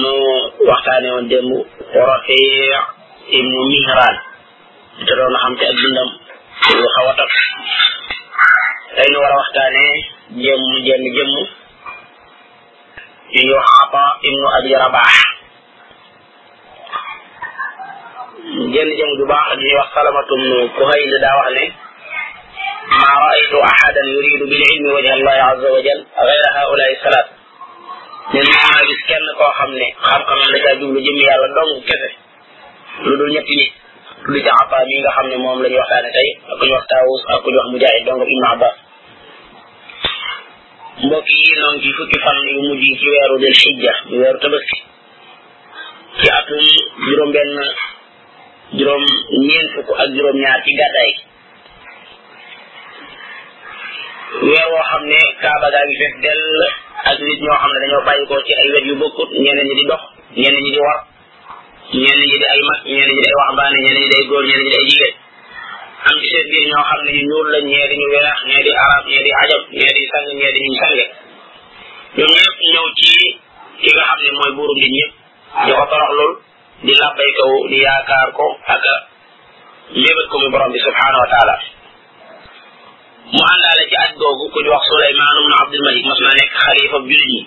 mu waxtaane woon démb Rafi ibnu Mihran te doon xam te ak dundam lu xaw a tax tey ñu war a waxtaane jëmm jenn jëmm yu ñu wax Ata ibnu Abi Rabah jenn jëm ju baax ñuy wax salamatum nu ku xëy li daa wax ne ma raaytu ahadan yuridu bil ilmi wajha allahi azza wa jal gayra haulai salaat ne ni maa gis kenn koo xam ne xam-xam da caa jublu jëmmi yàlla dong kese lu dul ñetti nit lu ci abba mi nga xam ne moom la ñu waxtaane tey ak ku ñu wax taawus ak ku ñu wax mujaahid dong ibnu abbas mbokk yi noonu ci fukki fan yu mujj ci weeru del xijja weeru tabaski ci atum juróom benn juróom ñeent fukk ak juróom ñaar ci gàddaay weer woo xam ne kaaba gaa ngi fees dell ak nit ñoo xam ne dañoo bàyyi ko ci ay wet yu bokkut ñeneen ñi di dox ñeneen ñi di war ñeneen ñi di ay mag ñeneen ñi di ay waxambaane ñeneen ñi di ay góor ñeneen ñi di ay jigéen am ci seen biir ñoo xam ne ñu ñuul lañ ñee di ñu weex ñee di arab ñee di ajab ñee di sang ñee di ñu sange ñoom ñëpp ñëw ci ki nga xam ne mooy buuru nit ñëpp di ko torox lool di labbay kaw di yaakaar ko ak a lébat ko mu borom bi subhanahu wa taala mu àndaale ci at googu ku ñu wax Suleymaan ibn Abdul Malik mos na nekk xalifa jullit ñi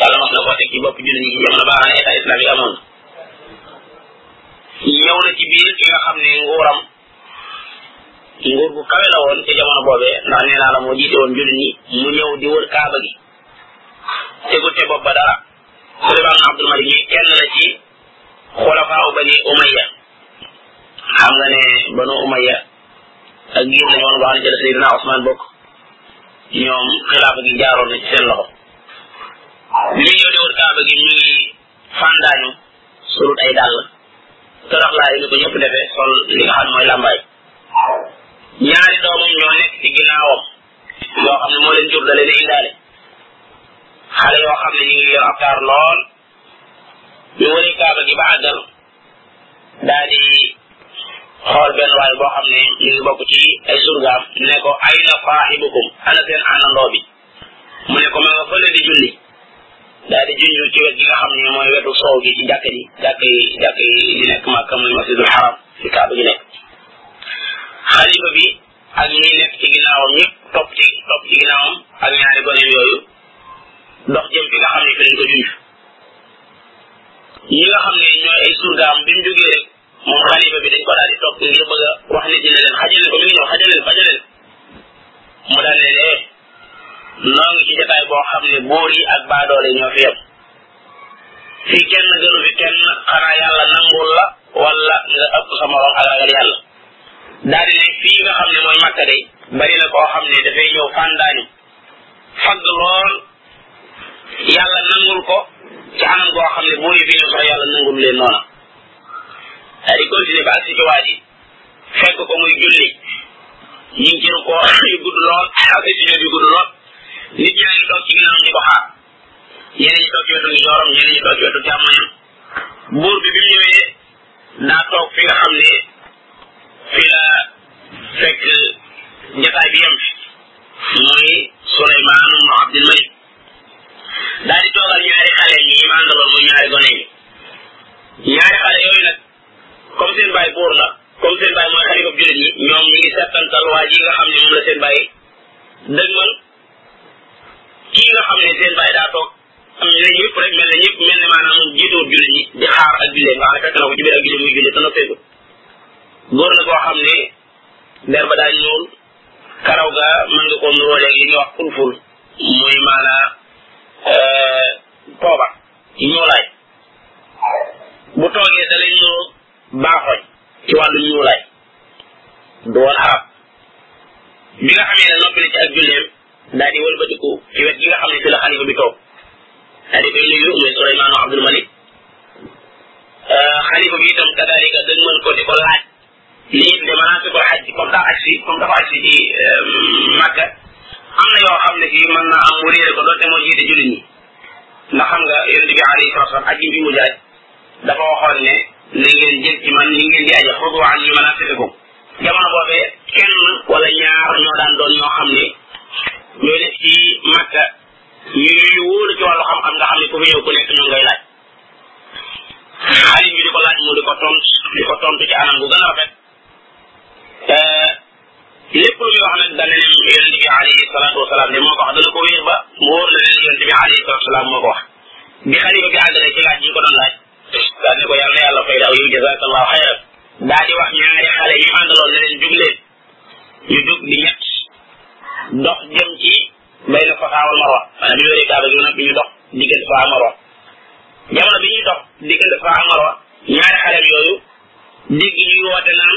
yàlla mos na ko teg ci bopp jullit ñi ci jamono baa xam ne état islamique amoon ñëw na ci biir ki nga xam ne nguuram nguur gu kawe la woon ci jamono boobee ndax nee naa la moo jiite woon jullit ñi mu ñëw di wër kaaba gi tegul ca bopp ba dara Suleymaan ibn Abdul Malik mi kenn la ci xulafaaw bani Umayya xam nga ne banu Umayya ak giir lañu woon boo xam ne jël Seydina Ousmane bokk ñoom xilaafa gi jaaroon na ci seen loxo bi ñu ñëw di wër kaaba gi ñu ngi fàndaañu sulut ay dàll torox laa yi ni ko ñëpp defee sol li nga xam ne mooy làmbaay ñaari doomam ñoo nekk ci ginnaawam yoo xam ne moo leen jur da leen indaale xale yoo xam ne ñu ngi yor ab taar lool ñu wëree kaaba gi ba àggal daa di xool benn waay boo xam ne ñu ngi bokk ci ay surgaam ne ko ayna saahibukum ana seen àndandoo bi mu ne ko ma nga fële di julli daal di junjul ci wet gi nga xam ne mooy wetu soow gi ci jàkk ji jàkk yi jàkk yi di nekk Makka muy masjidul haram fi kaaba gi nekk xalifa bi ak ñi nekk ci ginnaawam ñëpp topp ci topp ci ginnaawam ak ñaari gone yooyu dox jëm fi nga xam ne fi lañ ko junj ñi nga xam ne ñooy ay surgaam bi mu jógee rek moom xalifa bi dañ ko daal di topp ngir bëgg a wax nit ñi ne leen xajal ko mi ngi ñëw xajal leen xajal leen mu daal ne lee noo ngi ci jotaay boo xam ne buur yi ak baadoole ñoo fi yem fii kenn gënu fi kenn xanaa yàlla nangul la wala nga ëpp sa morom ak ragal yàlla daal di ne fii nga xam ne mooy Makka day bari na koo xam ne dafay ñëw fàndaani fagg lool yàlla nangul ko ci anam goo xam ne boo ñu fi ñëw sax yàlla nangul leen noona daal di continuer ba ak si ci waa ji fekk ko muy julli ñu ngi ci rukkoo yu gudd lool ak si ñoom yu gudd lool nit ñaa ngi toog ci ginnaawam di ko xaar ñeneen ñi toog ci wetu ndijooram ñeneen ñi toog ci wetu càmmoñam buur bi bi mu ñëwee daa toog fi nga xam ne fi la fekk njataay bi yem mooy Suleymaan ibn Abdul Malik daal di toogal ñaari xale yi ñu àndaloon muy ñaari gone yi ñaari xale yooyu nag comme seen baay buur la comme seen baay mooy xalifa jullit ñi ñoom ñu ngi settantal waa ji nga xam ne moom la seen baay dëgmal kii nga xam ne seen baay daa toog am ñu ne ñëpp rek mel ne ñëpp mel ne maanaam moom jiitoo julli ñi di xaar ak jullee nga xam ne fekk na ko ci biir ak julli muy julli te noppeegu góor la koo xam ne der ba daa ñuul karaw ga mën nga koo nuroo léegi ñu wax fulful muy maanaa poobar ñuulaay bu toogee da lay ñoo baaxoñ ci wàllu ñuulaay du woon arab bi nga xamee ne noppi na ci ak julleem daal di wëlbatiku ci wet gi nga xam ne fi la xalifa bi toog daal di koy nuyu muy Souleymane Abdul Malik euh, xalifa bi itam kadalika dañ mën ko di ko laaj li ñu tuddee maanaam ko xaj comme daa aj si comme dafa aj si ci euh, Màkka am na yoo xam ne fii mën naa am mu réere ko doonte moo jiite jullit ñi ndax xam nga yonent bi alayhi salaatu wa salaam aj bi mu jaay dafa waxoon ne na ngeen jël ci man ni ngeen di aje xudu an yi mën a fitikum jamono boobee kenn wala ñaar ñoo daan doon ñoo xam ne ñoo def ci màkka ñu ñu wóolu ci wàllu xam-xam nga xam ne ku fi ñëw ku nekk ñoo ngay laaj xaalis bi di ko laaj mu di ko tontu di ko tontu ci anam bu gën a rafet lépp lu ñu wax nag dana leen yonent bi alayhi salaatu wasalaam de moo ko wax dana ko wéer ba mu wóor la leen yonent bi alayhi salaatu wasalaam moo ko wax bi xalifa bi àggale ci laaj yi ko doon laaj daal ne ko yàlla na yàlla fay la aw yow jazakallahu xayran daa di wax ñaari xale yi àndaloon ne leen jug leen ñu jug di ñett dox jëm ci bay na Safaa wal Marwa maanaam ñu wéree Kaaba gi nag ñu dox diggante Safaa ak Marwa jamono bi ñuy dox diggante Safaa ak Marwa ñaari xale yooyu dégg ñuy woote naan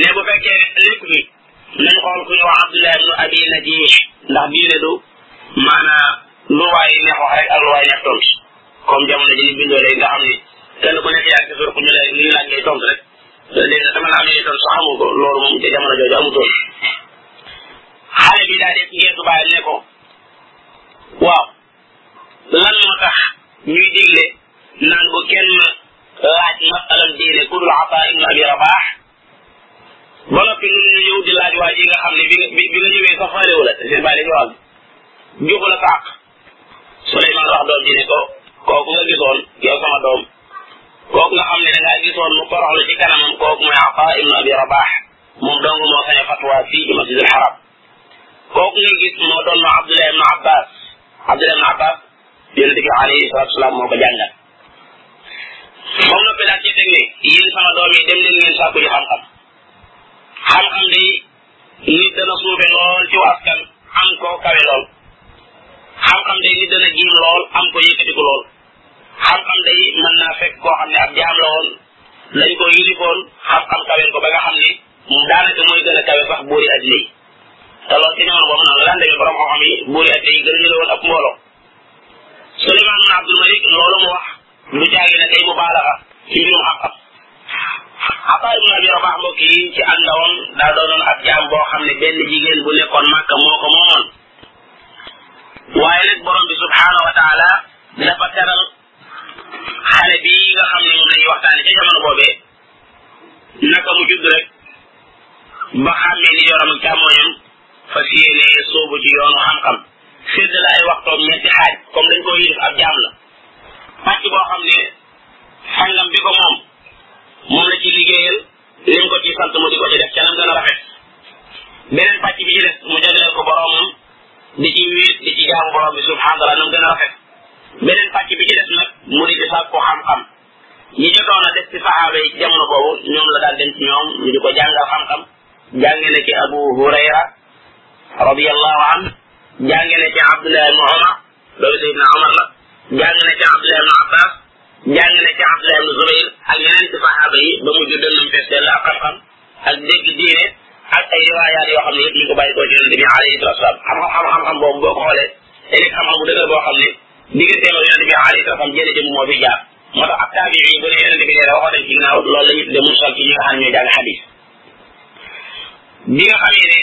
ne bu fekkee lépp bi nañ xool ku ñu wax Abdullah ibnu Abi Najih ndax diine du maanaa lu waay neex wax rek ak lu waay neex tontu comme jamono ji ñu bindoo léegi nga xam ni kenn ku nekk yaa ngi sor ku ñu lay ñu laaj ngay tontu rek léegi nag dama la amee tontu sax amu ko loolu moom ci jamono jooju amutoon xale bi daa def ngeetu bàyyi ne ko waaw lan moo tax ñuy digle naan bu kenn laaj masalan diine ku dul Ata ibn Abi Rabah ba noppi ñun ñu ñëw di laaj waa ji nga xam ne bi nga bi bi nga ñëwee sax faalewu la seen bàyyi nga wax joxu la sa àq Souleymane wax doom ji ne ko kooku nga gisoon yow sama doom kooku nga xam ne da ngaa gisoon mu toroxlu ci kanamam kooku mooy Ata ibn Abi Rabah moom dong moo sañ a fatwa fii ci masjidul haram kooku ngay gis moo doon Abdullah ibn Abbas Abdullah ibn Abbas yonente bi alayhi salatu wasalaam moo ko jàngal moom na pedaat ci teg ne yéen sama doom yi dem leen ngeen sàkku ji xam-xam xam-xam day nit dana suufe lool ci askan am ko kawe lool xam-xam day nit dana jiim lool am ko yëkkatiku lool xam-xam day mën naa fekk koo xam ne ab jaam la woon dañ ko yilifoon xam-xam kaween ko ba nga xam ne moom daanaka mooy gën a kawe sax buuri addina yi te loolu ci jamono boobu noonu la daan demee borom xam-xam yi buuri addina yi gën a ñu la woon ab mbooloo Suleymaan ibn Abdul Malik loolu mu wax lu jaagi na kay mu baalaxa ci mbirum xam-xam Ataa ibn Abi Rabaah mbokk yi ci ak ndawam daa doonoon ab jaam boo xam ne benn jigéen bu nekkoon Màkka moo ko moomoon waaye nag borom bi subhaanahu wa taala dafa teral xale bi nga xam ne moom la ñuy waxtaane ca jamono boobee naka mu judd rek ba xàmmee ni yoram ak càmmooñam fas yéene soobu ci yoonu xam-xam sédd la ay waxtoom ñetti xaaj comme dañ ko yilif ab jaam la pàcc boo xam ne sangam bi ko moom moom la ci liggéeyal li mu ko ci sant mu di ko ci def ca nam gën a rafet beneen pàcc bi ci des mu jagleel ko boroomam di ci wéet di ci jaamu borom bi subhanahu wa taala nam gën a rafet beneen pàcc bi ci des nag mu di ci sàkku xam-xam ñi jotoon a def ci saxaaba yi jamono boobu ñoom la daan dem ci ñoom ñu di ko jàngal xam-xam jànge na ci abu hurayra radiallahu an jànge na ci abdullah ibn omar doomi sayidna omar la jàng na ci abdullah ibn abbas jàng na ci abdullah ibn zubayr ak yeneen ci saxaaba yi ba mujj dënnam fees dell ak xam-xam ak dégg diine ak ay riwaayaat yoo xam ne yëpp ñu ko bàyyi koo ci yonente bi alayhi salatu wasalam xam-xam xam-xam boobu boo ko xoolee te nekk xam-xam bu dëgër boo xam ne diggante ma yonente bi alayhi salaam jële jëm moo fi jaar moo tax ab taabi yi bu ne yonente bi nee na waxoon nañ ci ginnaaw loolu la ñu tudde mursal ci ñi nga xam ne ñooy jàng xadis bi nga xamee ne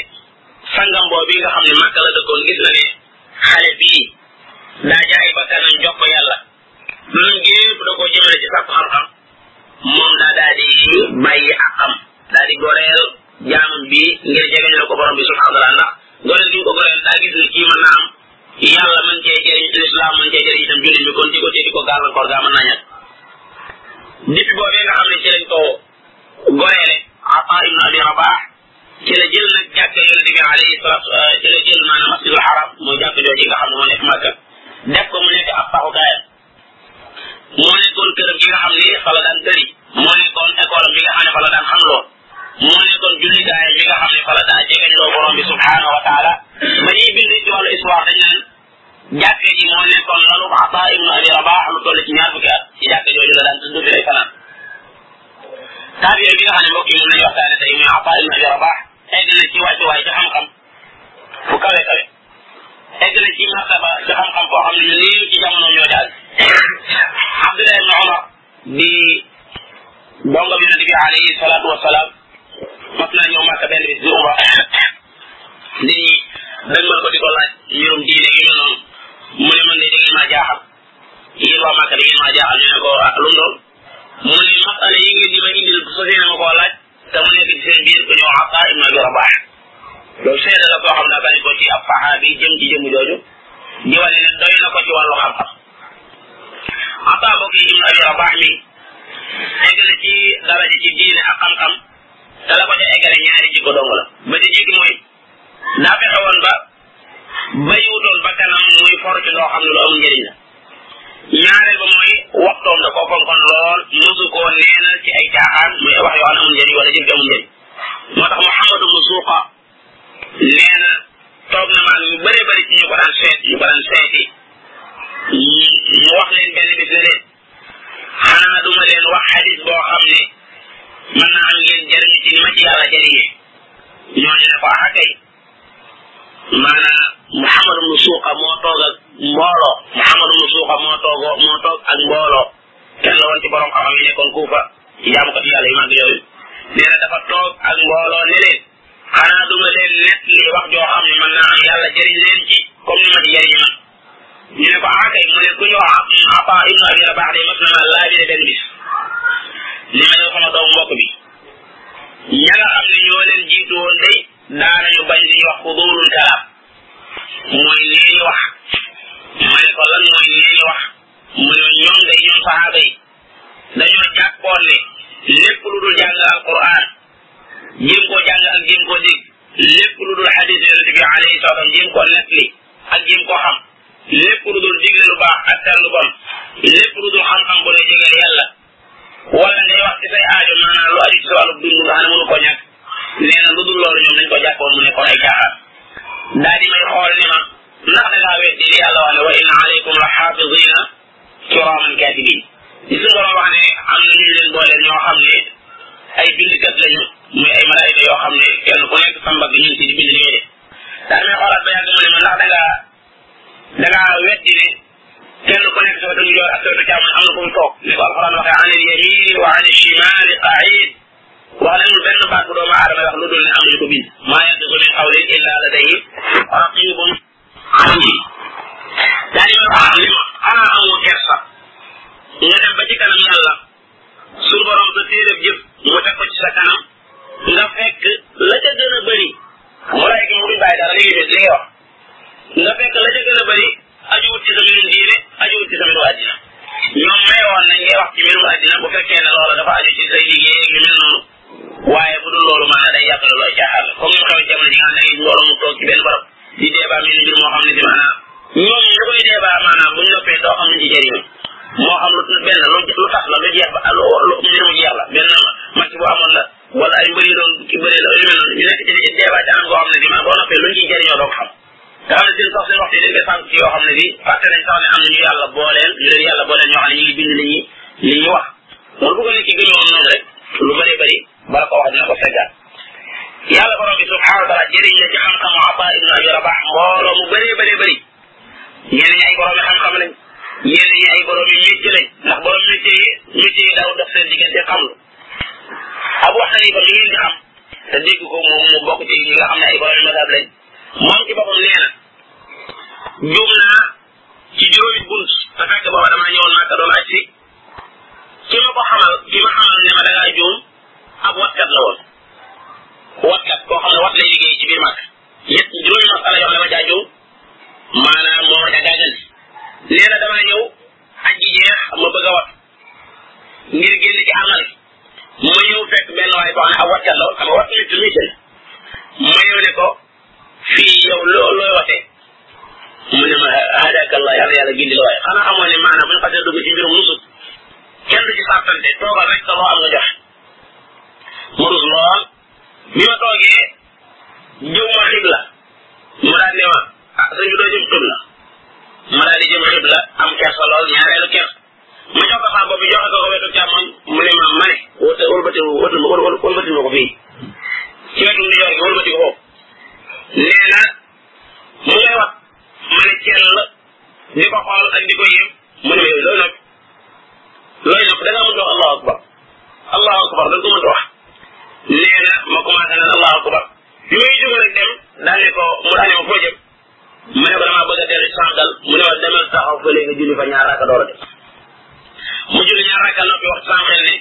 sangam boo bi nga xam ne màkk la dëkkoon gis na ne xale bii daa jaay ba kanam jox ko yàlla man gépp da koo jëmale ci sàkku xam-xam moom daa daa di bàyyi ak xam daa di goreel jaamam bi ngir jegeñ la ko borom bi subhanahu wa taala ndax goreel gi mu ko goreel daa gis ne kii mën naa am yàlla man cee jëriñ lislaam man cee jëriñ itam jullit bi kon di ko tee di ko gàllankoor gaa mën naa ñàkk depuis boobee nga xam ne ci lañ ko goreele Ata ibn Abi Rabah ci la jël nag jàkk yonent bi alayhi salaatu euh, ci la jël maanaam masjidul haram mooy jàkk jooju nga xam ne moo nekk Makka def ko mu nekk ab taxukaayam moo nekkoon këram gi nga xam ne fa la daan tëri moo nekkoon école bi nga xam ne fa la daan xam loo moo nekkoon jullikaay bi nga xam ne fa la daa jegeñ loo borom bi subhanahu wa taala ba ñuy bind ci wàllu histoire dañ naan jàkke ji moo nekkoon lalu Ata ibn Abi Rabah lu toll ci ñaar fukki at ci jàkke jooju la daan tudd fi lay fanaan tabiya bi nga xam ne mbokk yi moom lañu waxtaane tey muy Ata ibn Abi Rabah egg na ci wàccuwaay ci xam-xam fu kawe kawe egg na ci martaba ci xam-xam koo xam ne ñu néew ci jamono ñoo daal Abdullah ibn Umar di donga bi yonente bi alayhi salaatu wasalaam mas naa ñëw Màkka benn bis di Umar nit ñi dañ mën ko di ko laaj mbirum diine yu mel noonu mu ne man de da ngeen maa jaaxal yéen waa Màkka da ngeen maa jaaxal ñu ne ko ah lu mu doon mu ne masala yi ngeen di ma indil bu sosee na ma koo laaj te mu nekk ci seen biir ku ñëw Ataa ibn Abi Rabah loolu seede la koo xam ne bàyyi ko ci ab saxaabi jëm ci jëmu jooju di wane ne doy na ko ci wàllu xam-xam Ataa bokk yi ibn Abi Rabah mi egg na ci daraja ci diine ak xam-xam te la ko ca eggale ñaari jikko dong la ba ci jikki mooy daa fexe woon ba bayiwutoon ba kanam muy for ci loo xam ne lu am njëriñ la ñaareel ba mooy waxtoom da koo fonkoon lool mosu koo neenal ci ay caaxaan muy wax yoo xam ne amul njëriñ wala jëf amul njëriñ moo tax Muhammadu mu suuqa nee na toog na maag ñu bëree bëri ci ñu ko daan seet ñu ko daan seeti mu wax leen benn bis ne leen xanaa duma leen wax xadis boo xam ne mën naa am ngeen jëriñu ci ni ma ci yàlla jëriñee ñooñu ne ko ah kay maanaam Muhammad ibnu Suuqa moo toog ak mbooloo Muhammad ibnu Suuqa moo toogoo moo toog ak mbooloo kenn la woon ci borom xam-xam yi nekkoon Kuufa jaamu ko ci yàlla yu mag yooyu nee na dafa toog ak mbooloo ne leen xanaa du ma leen net li wax joo xam ne mën naa am yàlla jëriñ leen ci comme ni ma ci jëriñ man ñu ne ko ah kay mu ne ku ñu wax Ata ibnu Abi Rabah de mas na ma laabire benn bis li ma yow sama doomu mbokk bi ña nga xam ne ñoo leen jiitu woon day daana ñu bañ li ñuy wax xuduurul kalaam mooy li ñuy wax ma ne ko lan mooy li ñuy wax mu ne ñoom day ñoom saxaaba yi dañoo jàppoon ne lépp lu dul jàng alquran jéem koo jàng ak jéem koo dégg lépp lu dul xadis yonente bi alayhi salaam jéem koo nettali ak jéem koo xam lépp lu dul digle lu baax ak tere lu bon lépp lu dul xam-xam bu lay jegeel yàlla wala ngay wax ci say aajo maanaam lu aju ci wàllu dund nga xam ne mënu ko ñàkk nee na lu dul loolu ñoom dañ ko jàppoon mu nekkoon ay caaxaan daal di may xool ni ma ndax da ngaa weddi li yàlla wax ne wa inna alaykum la xaafidina kiraaman kaatibin li suñu borom wax ne am na ñu leen boole ñoo xam ne ay bindkat lañu muy ay malaayika yoo xam ne kenn ku nekk sa mbagg ñu ngi ci di bind li ngay def daal may xoolaat ba yàgg mu ne ma ndax da ngaa da ngaa weddi ne kenn ku nekk sama dënnu joor ak sama càmm am na fu mu toog ni ko alxuraan waxee an il yamin wa an il shimali qaid wax leen benn baat bu doomu aadama wax lu dul ne am nañu ko bind maa yàgg ko min xawlin illa ladayhi raqibun alayhi daa di ma wax ni ma xanaa amoo kersa nga dem ba ci kanam yàlla suñu borom sa téereb jëf mu teg ko ci sa kanam nga fekk la ca gën a bëri mu lay gi mu di bàyyi dara li ngay li ngay wax nga fekk la ca gën a bëri ajuwut ci sa mbirum diine ajuwut ci sa mbirum àddina ñoom may woon nañ ngay wax ci mbirum àddina bu fekkee ne loola dafa aju ci say liggéey ak yu mel noonu waaye bu dul loolu maanaam day yàq loolu ay caaxaan la comme ni mu xewee jamono ji nga xam ne dañuy mbooloo mu toog ci benn barab di débat mel ni mbir moo xam ne si maanaam ñoom ñu koy débat maanaam bu ñu noppee doo xam lu ci jëriñu moo xam lu benn lu lu tax la lu jeex ba lu mbir mu jeex la benn match bu amoon la wala ay mbër yu doon ki bëree la yu mel noonu ñu nekk ci débat ci anam boo xam ne bi maa boo noppee luñ ciy jëriñoo doo ko xam nga xam ne seen sax seen waxtu yi dañ koy sànq ci yoo xam ne bi fàtte nañ sax ne am na ñu yàlla booleel ñu leen yàlla booleel ñoo xam ne ñu ngi bind li ñuy li ñuy wax loolu bu ko nit ki gëñoo noonu rek lu bëree bëri bala ko wax dina ko seggaat yàlla borom bi subhanahu wa taala jëriñ la ci xam-xamu Ata ibn Abi Rabah mbooloo mu bëree bëree bëri ñenn ñi ay borom yi xam-xam lañ ñenn ñi ay borom yi métier lañ ndax borom métier yi métier yi daaw dox seen diggante xam lu Abu Hanifa mi ngeen di xam te dégg ko moom mu bokk ci ñi nga xam ne ay borom mazhab lañ moom ci boppam nee na juum naa ci juróomi bunt te fekk booba damaa ñëwoon Màkka doon aj si ki ma ko xamal ki ma xamal ne ma da ngaa juum ab watkat la woon watkat koo xam ne wat lay liggéey ci biir Màkka ñett juróomi masala yoo xam ne ma caa juum maanaam moo ma caa gàgganti nee na damaa ñëw aji jeex ma bëgg a wat ngir génn ci armal ma ñëw fekk benn waay boo xam ne ak wàccal la woon xam nga wàcc nit lu la ma ñëw ne ko fii yow loo looy wate mu ne ma hadaka allah yàlla yàlla gindi la waaye xanaa xamoo ne maanaam bu ñu xasee dugg ci mbirum nusut kenn du ci sàttante toogal rek sa loo am nga joxe mu rus lool bi ma toogee jëw ma xibla mu daal ne ma ah sëñ bi doo jëm xibla ma daal di jëm xibla am kersa lool ñaareelu kersa ma jox ko saa bopp joxe ko ko wetu càmmoñ mu ne ma ma ne wóote wëlbati wóote wëlbati ma ko fii ci wetu ndi joor gi wëlbati ko foofu nee na mu ngay wax ma ne cell di ko xool ak di ko yéem mu ne ma yow looy nag looy nag da ngaa mënta wax allahu akbar allahu akbar da nga ko mënta wax nee na ma commencé naan allahu akbar bi may jóg rek dem daal ne ko mu daal ne ma foo jëm ma ne ko damaa bëgg a dellu ci sama dal mu ne ma demal taxaw fële nga julli fa ñaar rakka door a dem mu julli ñaar rakka noppi wax sama xel ne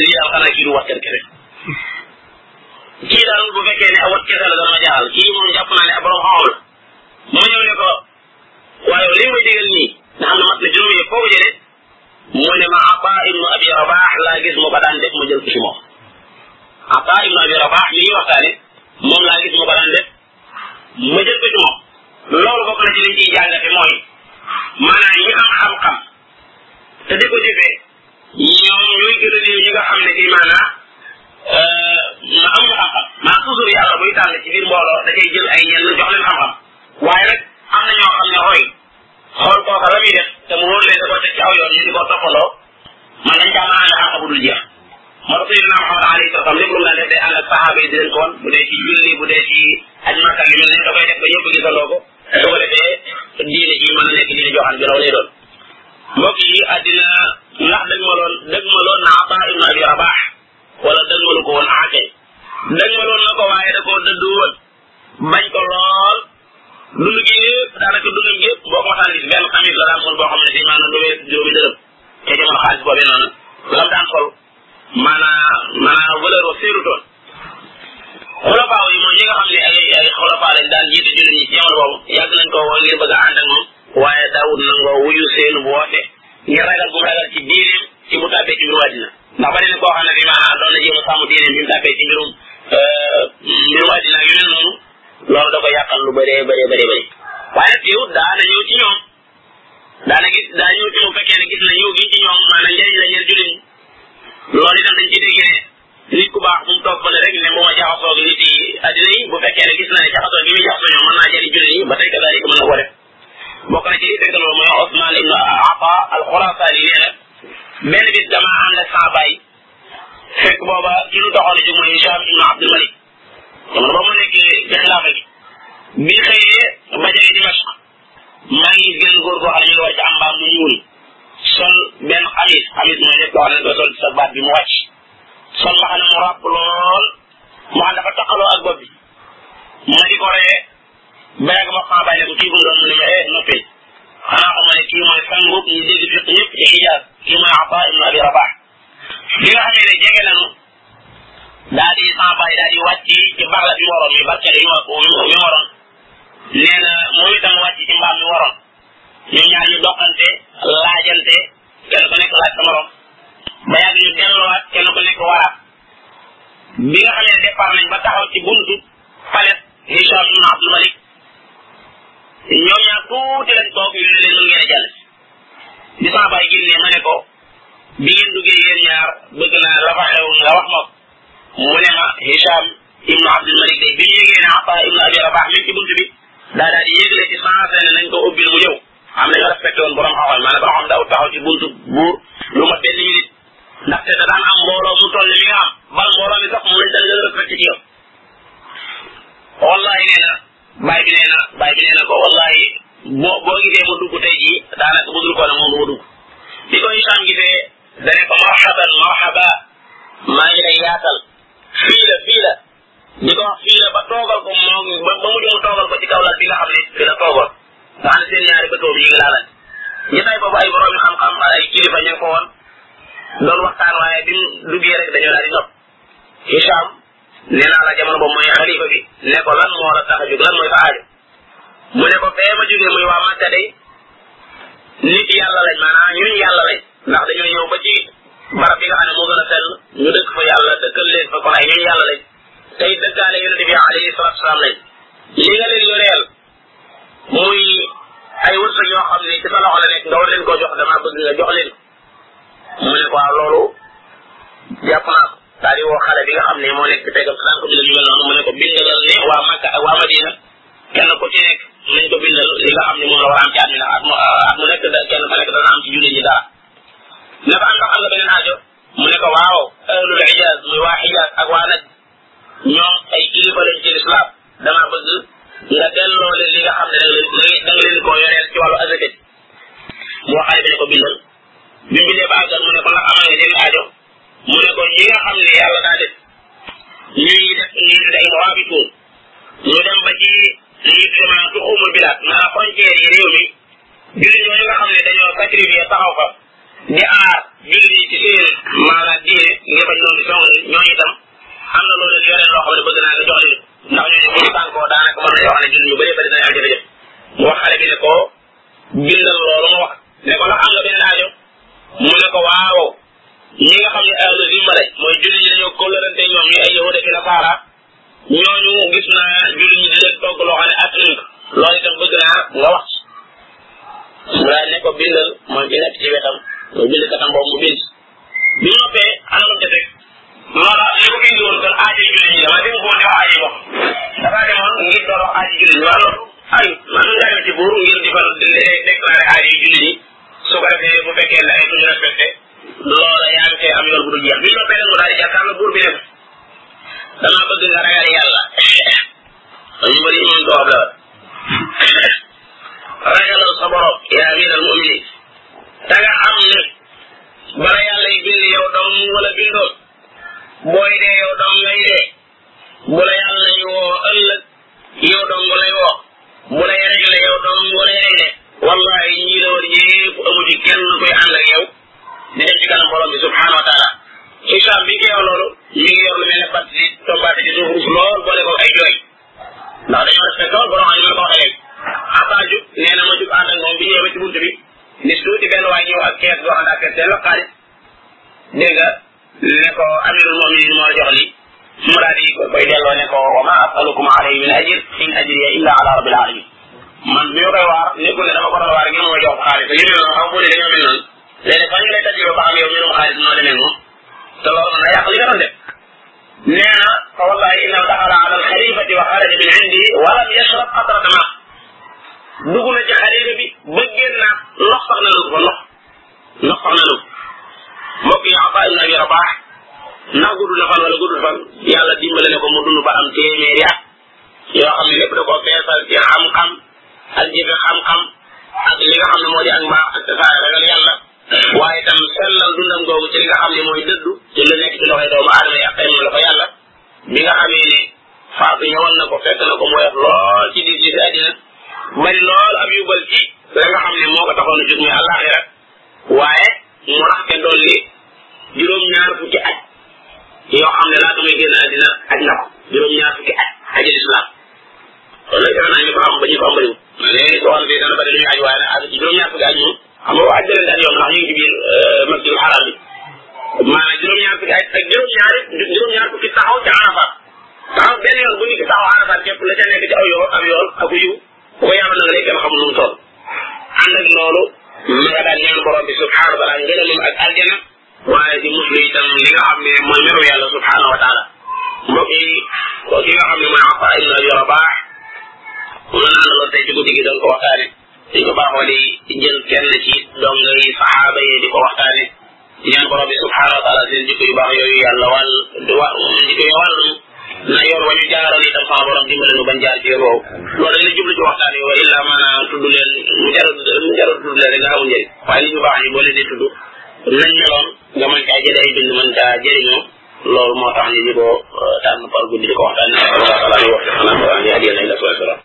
lii daal xanaa kii du watkat kese kii daal bu fekkee ne wat kese la dana ma jaaxal kii moom jàpp naa ne ab borom xam-xam la ma ñëw ne ko waaye li may digal nii nga xam ne mat na juróomi yëpp foo ko jëlee mu ne ma Aba ibnu Abi Rabaax laa gis mu ko daan def ma jël ko ci moom Aba ibnu Abi Rabaax mi ñuy waxtaane moom laa gis mu ko daan def ma jël ko ci moom loolu bokk na ci liñ ciy jàngate mooy maanaam ñi am xam-xam te di ko jëfee ñoom ñooy gën a néew ñi nga xam ne ci maanaam ma am ñu xam-xam maa toujours yàlla buy tànn ci biir mbooloo da cay jël ay ñenn jox leen xam-xam waaye nag am na ñoo xam ne roy xool kooka la muy def te mu wóor leen da koo teg ci aw yoon ñu di ko toppandoo man nañ caa mën a ànd ak bu dul jeex moo tax Seydina Muhammad alayhi salaam lépp lu mu daan def day ànd ak saxaaba yi di leen ko wan bu dee ci julli bu dee ci aj Makka yu mel ne da koy def ba ñëpp gisandoo ko su ko defee diine ji mën a nekk diine joxaan bi raw lay doon mbokk yi àddina ndax dëgg ma loon dëgg ma loon na Ataa ibn Abi Rabaax wala dëgg ma lu ko woon aakay dëgg ma loon na ko waaye da koo dëddu woon bañ ko lool dund gi yëpp daanaka dundam gi yëpp boo ko masaan gis benn xamis la daan sol boo xam ne si maanaam du wees juróomi dërëm te jamono xaalis boobee noonu lam daan sol maanaa maanaa valeur wa séerutoon xolofaaw yi mooy ñi nga xam ne ay ay xolofaa lañ daan jiite jullit ñi ci jamono boobu yàgg nañ ko woo ngir bëgg a ànd ak moom waaye daawut nangoo wuyu seen woote ngir ragal bu mu ragal ci diineem ci bu tàbbee ci mbirum àddina ndax bari na koo xam ne bi maanaam doon na jéem a sàmm diineem bi mu tàbbee ci mbirum mbirum àddina yu mel noonu loolu da ko yàqal lu bëree bëree bëree bëri waaye nag yow daana ñëw ci ñoom daana gis daa ñëw ci ñoom fekkee ne gis na ñëw gi ci ñoom maanaam njëriñ la ñeen jullit loolu itam dañ ci déggee ne nit ku baax bu mu toog fële rek ne bu ma jaxasoo nit yi àddina yi bu fekkee ne gis na ne jaxasoo gi muy jaxasoo ñoom mën naa jëriñ jullit yi ba tey ka daal mën na ko def bokk na ci li tegtal loolu mooy Osman ibn Afa al Xurasaani nee na benn bis dama ànd ak sama baay fekk booba ki ñu doxoon ci mooy Hicham ibn Abdul Malik jamono ba mu nekkee ci xilaafa gi bi xëyee ba jege Dimashq maa ngi gis benn góor goo xam ne ñu ngi war ci am mbaam mu ñuul sol benn xamis xamis mooy lépp loo xam ne doo sol sa baat bi mu wàcc sol ma xam ne mu ràpp lool mu xam dafa taqaloo ak bopp bi ma di ko ree beeg ma xaa bàyyi ko kii ko doon mu ne ma eh noppi xanaa xamoo ne kii mooy sangu ñu dégg fiq yëpp ci xijaas kii mooy Ata ibn Abi Rabah bi nga xamee ne jege nañu daa di sama bàyyi daa di wàcc ci barla bi waroon mi barke bi mi waroon nee na moom itam wàcc ci mbaam mi waroon ñu ñaar ñu doxante laajante kenn ku nekk laaj sa morom ba yàgg ñu delluwaat kenn ku nekk waraat bi nga xamee ne départ nañ ba taxaw ci buntu palet Hisham ibn Abdul Malik ñoom ñaar tuuti lañ toog ñu ne leen mën ngeen a jàll bi sama baay génnee ma ne ko bi ngeen duggee yéen ñaar bëgg naa la fa xew nga wax ma mu ne ma Hisham ibnu Abdul Malik day bi ñu yëgee ne Ata ibnu Abi Rabah mi ci bunt bi daa daal di yëgle ci sensé ne nañ ko ubbil mu ñëw am nañu respecté woon borom xam-xam maanaam borom xam daaw taxaw ci buntu buur lu ma benn minute ndaxte da daan am mbooloo mu toll ni nga am ban mbooloo mi sax mu lañ daan gën a respecté ci yow wallahi nee na baay bi nee na baay bi nee na ko wallahi boo boo gisee ma dugg tey jii daanaka bu dul ko ne moom du ma dugg bi ko Hicham gisee dane ko marhaban marhaba maa ngi lay yaatal fii la fii la di ko wax fii la ba toogal ko moo ba ba mu mu toogal ko ci kaw lal bi nga xam ne fi la toogoon nga xam ne seen ñaari bëtoom yi ngi laalante ñu tay boobu ay borom xam-xam ay kilifa ñoo ko woon doon waxtaan waaye bi mu duggee rek dañoo daal di nopp Hicham nee naa la jamono boobu mooy xalifa bi ne ko lan moo la tax a jóg lan mooy fa aajo mu ne ko bee ma jógee muy waa Màkka day nit yàlla lañ maanaam ñun yàlla lañ ndax dañoo ñëw ba ci barab bi nga xam ne moo gën a sell ñu dëkk fa yàlla dëkkal leen fa kon ay ñun yàlla lañ tey dëkkaale yonente bi alayhi salatu wasalaam lañ li nga leen yoreel muy ay wërsëg yoo xam ne ci sa loxo la nekk nga war leen koo jox damaa bëgg nga jox leen mu ne waaw loolu jàpp naa ko daal di woo xale bi nga xam ne moo nekk tegal daan ko bindal yu mel noonu mu ne ko bindalal ne waa Makka ak waa Madina kenn ku ci nekk nañ ko bindal li nga xam ne moom la war a am ci at mi ndax at mu at mu nekk da- kenn ku nekk dana am ci julli ñi dara ne ko am ndax am nga beneen aajo mu ne ko waaw ahlul ijaaz muy waa ijaaz ak waa naj ñoom ay kilifa lañ ci lislaam dama bëgg nga delloo leen li nga xam ne da nga leen da nga leen koo yoreel ci wàllu azaka moo xale bi ne ko bindal bi mu bindee ba àggal mu ne ko ndax amal nga jënd aajo mu ne ko ñi nga xam ne yàlla daa def ñuy def ñuy def ay muraabituun ñu dem ba ci li ñu tuddee maanaam tuxumul bilaat maanaam frontière yi réew mi jullit ñooñu nga xam ne dañoo sacrifier taxaw fa di aar julli yi ci seen maanaam diine nga bañ noonu song leen ñooñu itam am na loolu yore loo xam ne bëgg naa nga jox leen ndax ñooñu bu ñu tànkoo daanaka mën nañoo xam ne julli yu bëree bëri danañ am jafe-jafe mu wax xale bi ne ko bindal loolu ma wax ne ko ndax am nga benn aajo mu ne ko waaw ñi nga xam ne ahlu zimma lañ mooy julli yi dañoo kóllërante ñoom ñu ay yahuda fi nasaara ñooñu gis naa jullit ñi di leen togg loo xam ne at nañ ko loolu itam bëgg naa nga wax ci mu daal ne ko bindal mooy bi nekk ci wetam mooy bind katam boobu mu bind bi ñu noppee ana lu mu ca teg loola li ko indi woon kon aajo jullit ñi dama dem ko woon di wax aajo bopp dafa demoon ngir doon wax aajo jullit ñi waaw loolu ay man nga dem ci buur ngir di fa déclaré aajo yi jullit ñi su ko defee bu fekkee ne ay duñu respecté loola yaa ngi cee am yoon bu dul jeex bi ñu noppee nag mu daal di jàkkaarloo buur bi ne ko damaa bëgg nga ragal yàlla ñu bëri ñu ko wax dara ragalal sa borom yaa amiral muminin da nga am ne bala yàlla yi bind yow dong wala bindoon booy dee yow dong ngay dee bu la yàlla yow dong lay woo bu lay réglé yow dong bu lay réglé wallahi ñii la war ñëpp amu ci kenn koy ànd ak yow di dem ci kanam borom bi subhanahu wa taala Hicham bi koy wax loolu mi ngi yor lu mel ne bat si tombaate ci suuf rus lool boole ko ay jooy ndax dañoo respecté lool borom xam ne ko waxee léegi Aba jub nee na ma jub ànd ak moom bi ñëwee ba ci bunt bi ni tuuti benn waay ñëw ak kees boo xam ne ak kees seen la xaalis dégg nga ne ko amirul muminin moo jox li mu daal di ko koy delloo ne ko wa ma asalukum alayhi min ajir in ajriya illa ala rabbil alamin man bi ma koy waar nekkul ne dama ko doon waar ngir ma jox xaalis te yu mel noonu xam nga dañoo mel noonu léegi fan nga lay tàjji ba xam yow mbirum xaalis moo demee moom te loolu mën na yàq li nga doon def nee na fa wallahi innahu daxala ala al xalifati wa xaraja min indihi wa lam yashrab qatrata ma dugg na ci xalifa bi ba génn naa lox sax na lu ko lox ndax soxna nu mbokk yi Abaa ibn Abi Rabaax ndax gudd na fan wala guddul fan yàlla dimbale ne ko mu dund ba am téeméeri at yoo xam ne lépp da ko feesal ci xam-xam ak jëfe xam-xam ak li nga xam ne moo di ak mbaax ak tasaare ragal yàlla waaye tam sellal dundam googu ci li nga xam ne mooy dëddu ci lu nekk ci loxoy doomu aadama yi ak xayma la ko yàlla bi nga xamee ne faatu ñëwoon na ko fekk na ko mu weex lool ci diis yi si àddina bari lool ab yubal ci la nga xam ne moo ko taxoon a jóg muy àllaaxira waaye mu rax te dolli juróom-ñaar fukki at yoo xam ne laata muy génn àddina aj na ko juróom-ñaar fukki at aji lislaam loolu la defe naa ñu ko xam ba ñu ko am bëriwul léegi soo xam ne dana bari lu ñu aj waaye nag ak juróom-ñaar fukki at moom xam nga waa jëlee daal yoon ndax ñu ngi ci biir euh, masjidul xaram bi maanaam juróom-ñaar fukki ay ak juróom-ñaari juróom-ñaar fukki taxaw ca Arafa taxaw benn yoon bu nit ki taxaw Arafa képp la ca nekk ci aw yoon ab yoon ak yiw bu ko yàlla nangalee kenn xamul nu mu toll ànd ak loolu ma nga daan ñaan borom bi subhanahu wa taala ngërëmam ak aljana waaye di muslu itam li nga xam ne mooy meru yàlla subhanahu wa taala mbokk yi ko ki nga xam ne mooy Ataa ibn Abi Rabah mu la naan loolu tey ci guddi gi doon ko waxtaane di ko baaxoo di jël kenn ci dong yi saxaaba yi di ko waxtaane ñaan borom bi subhanahu wa taala seen jikko yu baax yooyu yàlla wàll di wa jikko yu wàll na yoon wa ñu jaaroon itam sama borom dimbale nu bañ jaar ci yoon woowu loolu dañ la jublu ci waxtaan yi wa illa maanaam tudd leen mu jarul mu jarul tudd leen rek nga amul njëriñ waaye nit ñu baax ñi boo leen di tudd nañ meloon nga mën caa jëlee ay bind mën caa jëriñoo loolu moo tax ni ñu ko tànn par guddi di ko waxtaan ne sallallahu alayhi wa sallam wa sallam yahdi ila ila